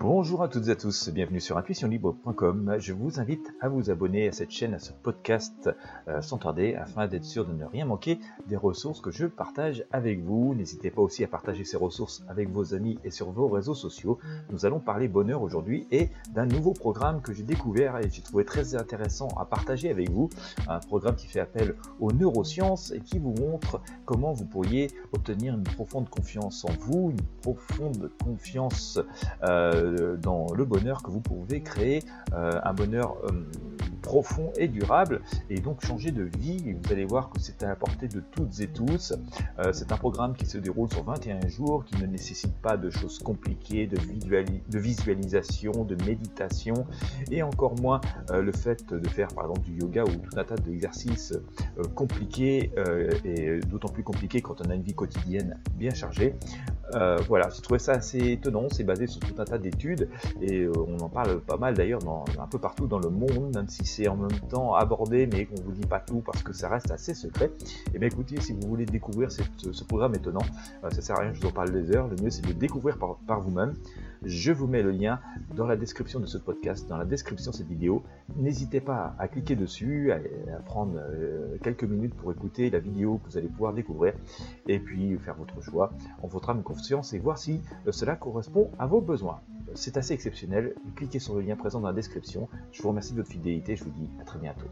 Bonjour à toutes et à tous, bienvenue sur intuitionlibre.com. Je vous invite à vous abonner à cette chaîne, à ce podcast euh, sans tarder, afin d'être sûr de ne rien manquer des ressources que je partage avec vous. N'hésitez pas aussi à partager ces ressources avec vos amis et sur vos réseaux sociaux. Nous allons parler bonheur aujourd'hui et d'un nouveau programme que j'ai découvert et j'ai trouvé très intéressant à partager avec vous. Un programme qui fait appel aux neurosciences et qui vous montre comment vous pourriez obtenir une profonde confiance en vous, une profonde confiance euh, dans le bonheur que vous pouvez créer, euh, un bonheur euh, profond et durable, et donc changer de vie. Vous allez voir que c'est à la portée de toutes et tous. Euh, c'est un programme qui se déroule sur 21 jours, qui ne nécessite pas de choses compliquées, de, de visualisation, de méditation, et encore moins le fait de faire par exemple du yoga ou tout un tas d'exercices compliqués, et d'autant plus compliqués quand on a une vie quotidienne bien chargée. voilà, j'ai trouvé ça assez étonnant, c'est basé sur tout un tas d'études et euh, on en parle pas mal d'ailleurs un peu partout dans le monde, même si c'est en même temps abordé, mais qu'on vous dit pas tout parce que ça reste assez secret. Et eh bien écoutez, si vous voulez découvrir ce programme étonnant, euh, ça sert à rien je vous en parle des heures, le mieux c'est de le découvrir par, vous-même. Je vous mets le lien dans la description de ce podcast, dans la description de cette vidéo. N'hésitez pas à cliquer dessus, à, prendre euh, quelques minutes pour écouter la vidéo que vous allez pouvoir découvrir et puis faire votre choix en votre âme confiance et voir si cela correspond à vos besoins. C'est assez exceptionnel. Cliquez sur le lien présent dans la description. Je vous remercie de votre fidélité. Je vous dis à très bientôt.